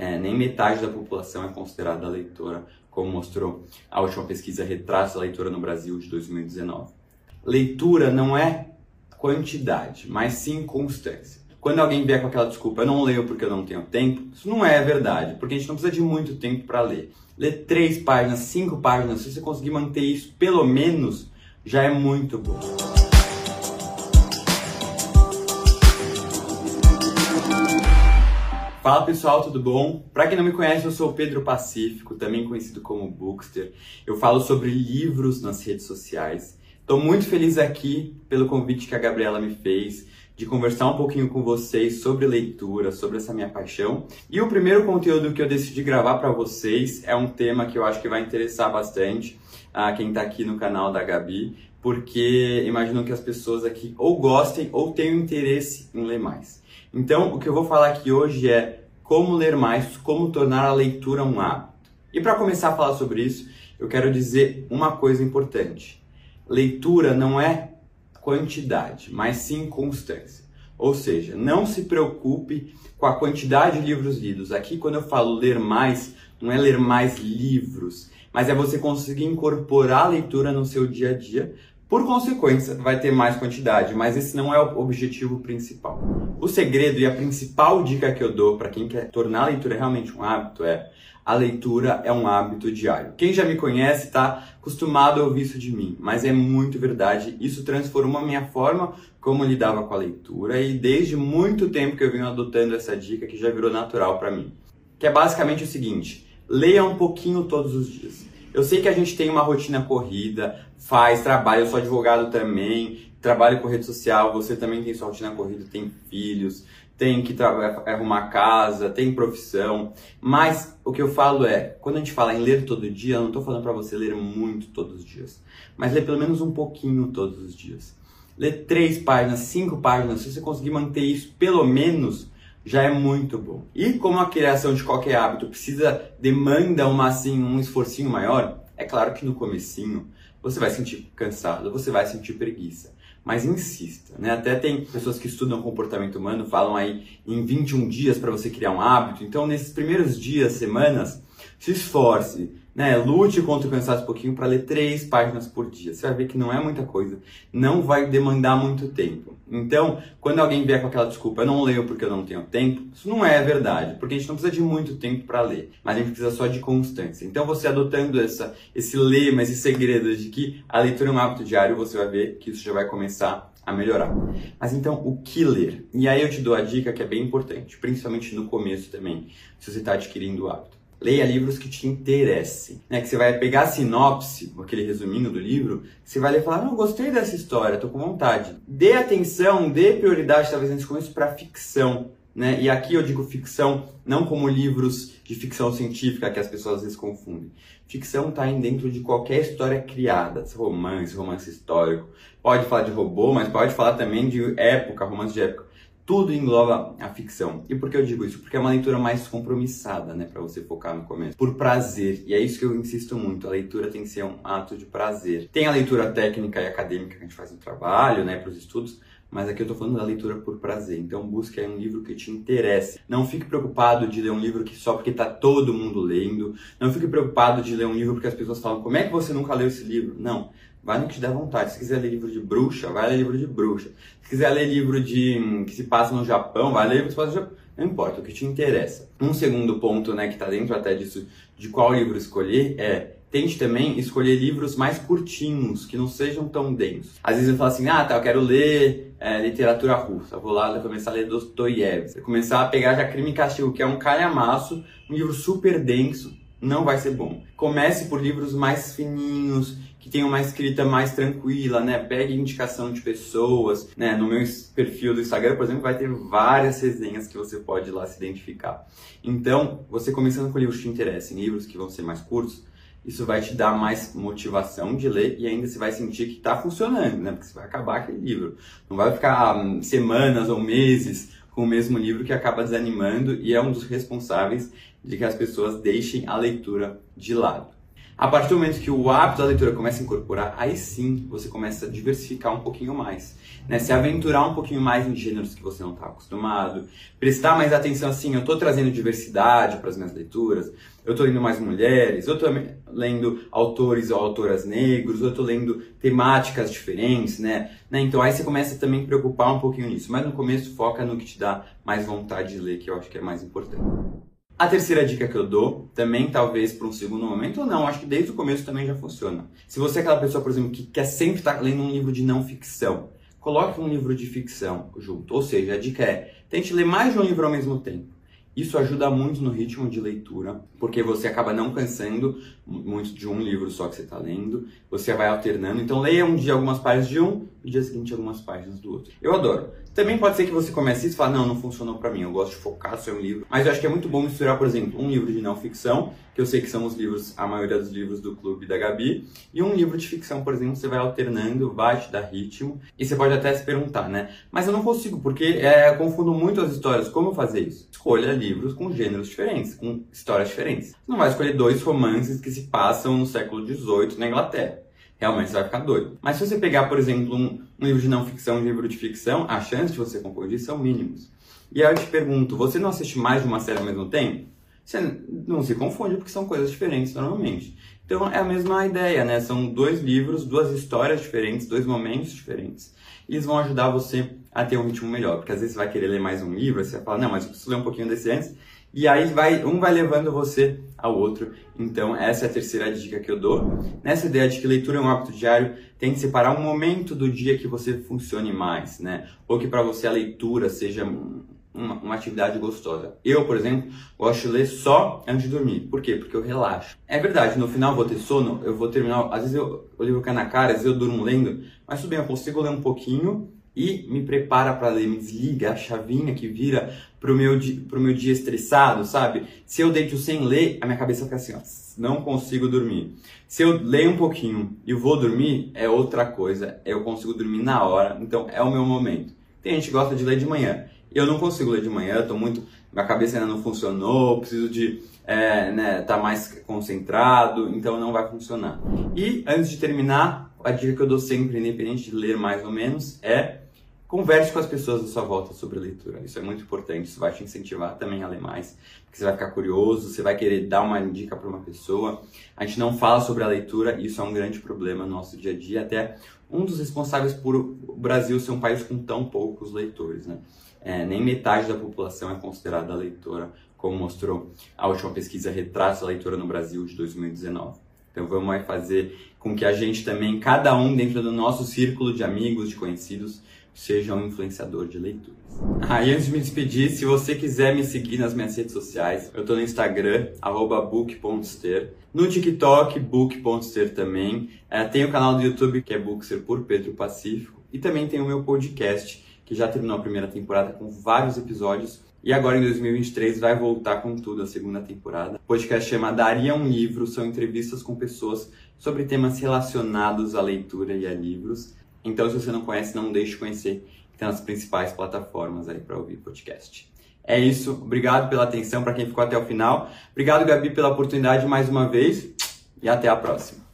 é, nem metade da população é considerada leitora, como mostrou a última pesquisa Retratos da Leitura no Brasil de 2019. Leitura não é quantidade, mas sim constância. Quando alguém vier com aquela desculpa, eu não leio porque eu não tenho tempo, isso não é verdade, porque a gente não precisa de muito tempo para ler. Ler três páginas, cinco páginas, se você conseguir manter isso pelo menos, já é muito bom. Fala pessoal, tudo bom? Para quem não me conhece, eu sou o Pedro Pacífico, também conhecido como Bookster. Eu falo sobre livros nas redes sociais. Estou muito feliz aqui pelo convite que a Gabriela me fez de conversar um pouquinho com vocês sobre leitura, sobre essa minha paixão. E o primeiro conteúdo que eu decidi gravar para vocês é um tema que eu acho que vai interessar bastante a quem está aqui no canal da Gabi, porque imagino que as pessoas aqui ou gostem ou tenham interesse em ler mais. Então, o que eu vou falar aqui hoje é como ler mais, como tornar a leitura um hábito. E para começar a falar sobre isso, eu quero dizer uma coisa importante. Leitura não é quantidade, mas sim constância. Ou seja, não se preocupe com a quantidade de livros lidos. Aqui, quando eu falo ler mais, não é ler mais livros, mas é você conseguir incorporar a leitura no seu dia a dia por consequência, vai ter mais quantidade, mas esse não é o objetivo principal. O segredo e a principal dica que eu dou para quem quer tornar a leitura realmente um hábito é a leitura é um hábito diário. Quem já me conhece está acostumado a ouvir isso de mim, mas é muito verdade. Isso transformou a minha forma como lidava com a leitura e desde muito tempo que eu venho adotando essa dica que já virou natural para mim. Que é basicamente o seguinte: leia um pouquinho todos os dias. Eu sei que a gente tem uma rotina corrida, faz, trabalha, eu sou advogado também, trabalho com rede social, você também tem sua rotina corrida, tem filhos, tem que arrumar casa, tem profissão. Mas o que eu falo é, quando a gente fala em ler todo dia, eu não estou falando para você ler muito todos os dias, mas ler pelo menos um pouquinho todos os dias. Ler três páginas, cinco páginas, se você conseguir manter isso pelo menos, já é muito bom. E como a criação de qualquer hábito precisa, demanda uma, assim, um esforcinho maior, é claro que no comecinho você vai sentir cansado, você vai sentir preguiça. Mas insista, né? Até tem pessoas que estudam comportamento humano, falam aí em 21 dias para você criar um hábito. Então, nesses primeiros dias, semanas, se esforce, né? Lute contra o cansaço um pouquinho para ler três páginas por dia. Você vai ver que não é muita coisa, não vai demandar muito tempo. Então, quando alguém vier com aquela desculpa, eu não leio porque eu não tenho tempo, isso não é verdade, porque a gente não precisa de muito tempo para ler, mas a gente precisa só de constância. Então, você adotando essa, esse lema, esse segredo de que a leitura é um hábito diário, você vai ver que isso já vai começar a melhorar. Mas então, o que ler? E aí eu te dou a dica que é bem importante, principalmente no começo também, se você está adquirindo o hábito leia livros que te interessem, né? Que você vai pegar a sinopse, aquele resuminho do livro, você vai ler e falar, não, gostei dessa história, tô com vontade. Dê atenção, dê prioridade, talvez nesse começo, para ficção, né? E aqui eu digo ficção não como livros de ficção científica que as pessoas às vezes confundem. Ficção está dentro de qualquer história criada, romance, romance histórico. Pode falar de robô, mas pode falar também de época, romance de época tudo engloba a ficção. E por que eu digo isso? Porque é uma leitura mais compromissada, né, para você focar no começo. Por prazer. E é isso que eu insisto muito. A leitura tem que ser um ato de prazer. Tem a leitura técnica e acadêmica que a gente faz no trabalho, né, para os estudos, mas aqui eu estou falando da leitura por prazer. Então busque um livro que te interesse. Não fique preocupado de ler um livro que só porque está todo mundo lendo. Não fique preocupado de ler um livro porque as pessoas falam como é que você nunca leu esse livro. Não. Vai no que te dá vontade. Se quiser ler livro de bruxa, vai ler livro de bruxa. Se quiser ler livro de hum, que se passa no Japão, vai ler livro que se passa no Japão. Não importa, o que te interessa. Um segundo ponto, né, que está dentro até disso, de qual livro escolher, é tente também escolher livros mais curtinhos, que não sejam tão densos. Às vezes eu falo assim, ah, tá, eu quero ler é, literatura russa. vou lá vou começar a ler Dostoiévski. Começar a pegar já Crime e Castigo, que é um calhamaço, um livro super denso, não vai ser bom. Comece por livros mais fininhos, que tenham uma escrita mais tranquila, né? Pegue indicação de pessoas, né? No meu perfil do Instagram, por exemplo, vai ter várias resenhas que você pode lá se identificar. Então, você começando com livros que te interessem, livros que vão ser mais curtos, isso vai te dar mais motivação de ler e ainda você vai sentir que está funcionando, né? Porque você vai acabar aquele livro. Não vai ficar hum, semanas ou meses com o mesmo livro que acaba desanimando e é um dos responsáveis de que as pessoas deixem a leitura de lado. A partir do momento que o hábito da leitura começa a incorporar, aí sim você começa a diversificar um pouquinho mais, né? Se aventurar um pouquinho mais em gêneros que você não está acostumado, prestar mais atenção assim, eu estou trazendo diversidade para as minhas leituras, eu estou lendo mais mulheres, eu estou lendo autores ou autoras negros, eu estou lendo temáticas diferentes, né? né? Então aí você começa também a preocupar um pouquinho nisso, mas no começo foca no que te dá mais vontade de ler, que eu acho que é mais importante. A terceira dica que eu dou, também talvez para um segundo momento, ou não, acho que desde o começo também já funciona. Se você é aquela pessoa, por exemplo, que quer sempre estar lendo um livro de não ficção, coloque um livro de ficção junto. Ou seja, a dica é, tente ler mais de um livro ao mesmo tempo. Isso ajuda muito no ritmo de leitura, porque você acaba não cansando muito de um livro só que você está lendo, você vai alternando. Então, leia um dia algumas páginas de um e dia seguinte algumas páginas do outro. Eu adoro. Também pode ser que você comece isso e fale, não, não funcionou para mim, eu gosto de focar só em um livro. Mas eu acho que é muito bom misturar, por exemplo, um livro de não ficção, que eu sei que são os livros, a maioria dos livros do clube da Gabi, e um livro de ficção, por exemplo, você vai alternando, vai te dar ritmo, e você pode até se perguntar, né? Mas eu não consigo, porque é, confundo muito as histórias, como fazer isso? Escolha livros com gêneros diferentes, com histórias diferentes. Você não vai escolher dois romances que se passam no século XVIII na Inglaterra realmente você vai ficar doido. Mas se você pegar, por exemplo, um, um livro de não ficção e um livro de ficção, as chances de você confundir são mínimas. E aí eu te pergunto, você não assiste mais de uma série ao mesmo tempo? Você não se confunde porque são coisas diferentes normalmente. Então é a mesma ideia, né? São dois livros, duas histórias diferentes, dois momentos diferentes. Eles vão ajudar você a ter um ritmo melhor. Porque às vezes você vai querer ler mais um livro, você vai falar, não, mas eu preciso ler um pouquinho desse antes. E aí vai, um vai levando você ao outro. Então, essa é a terceira dica que eu dou. Nessa ideia de que leitura é um hábito diário, tem que separar um momento do dia que você funcione mais, né? Ou que para você a leitura seja uma, uma, atividade gostosa. Eu, por exemplo, gosto de ler só antes de dormir. Por quê? Porque eu relaxo. É verdade, no final eu vou ter sono, eu vou terminar. Às vezes eu, o livro cai na cara, às vezes eu durmo lendo, mas tudo bem, eu consigo ler um pouquinho e me prepara para ler, me desliga a chavinha que vira pro meu, pro meu dia estressado, sabe? Se eu deito sem ler, a minha cabeça fica assim, ó, não consigo dormir. Se eu leio um pouquinho e vou dormir, é outra coisa, eu consigo dormir na hora, então é o meu momento. Tem gente que gosta de ler de manhã, eu não consigo ler de manhã, eu tô muito, minha cabeça ainda não funcionou, preciso de é, né, tá mais concentrado, então não vai funcionar. E antes de terminar, a dica que eu dou sempre, independente de ler mais ou menos, é converse com as pessoas da sua volta sobre leitura. Isso é muito importante, isso vai te incentivar também a ler mais, porque você vai ficar curioso, você vai querer dar uma dica para uma pessoa. A gente não fala sobre a leitura, e isso é um grande problema no nosso dia a dia, até um dos responsáveis por o Brasil ser um país com tão poucos leitores, né? É, nem metade da população é considerada leitora, como mostrou a última pesquisa Retratos da Leitura no Brasil de 2019. Então vamos aí fazer com que a gente também, cada um dentro do nosso círculo de amigos, de conhecidos, seja um influenciador de leituras. Ah, e antes de me despedir, se você quiser me seguir nas minhas redes sociais, eu estou no Instagram, book.ster, no TikTok, book.ster também, é, tem o canal do YouTube que é Bookster por Pedro Pacífico, e também tem o meu podcast, que já terminou a primeira temporada com vários episódios, e agora em 2023 vai voltar com tudo a segunda temporada. O podcast chama Daria um Livro, são entrevistas com pessoas sobre temas relacionados à leitura e a livros. Então, se você não conhece, não deixe de conhecer, tem as principais plataformas aí para ouvir podcast. É isso, obrigado pela atenção para quem ficou até o final. Obrigado, Gabi, pela oportunidade mais uma vez e até a próxima.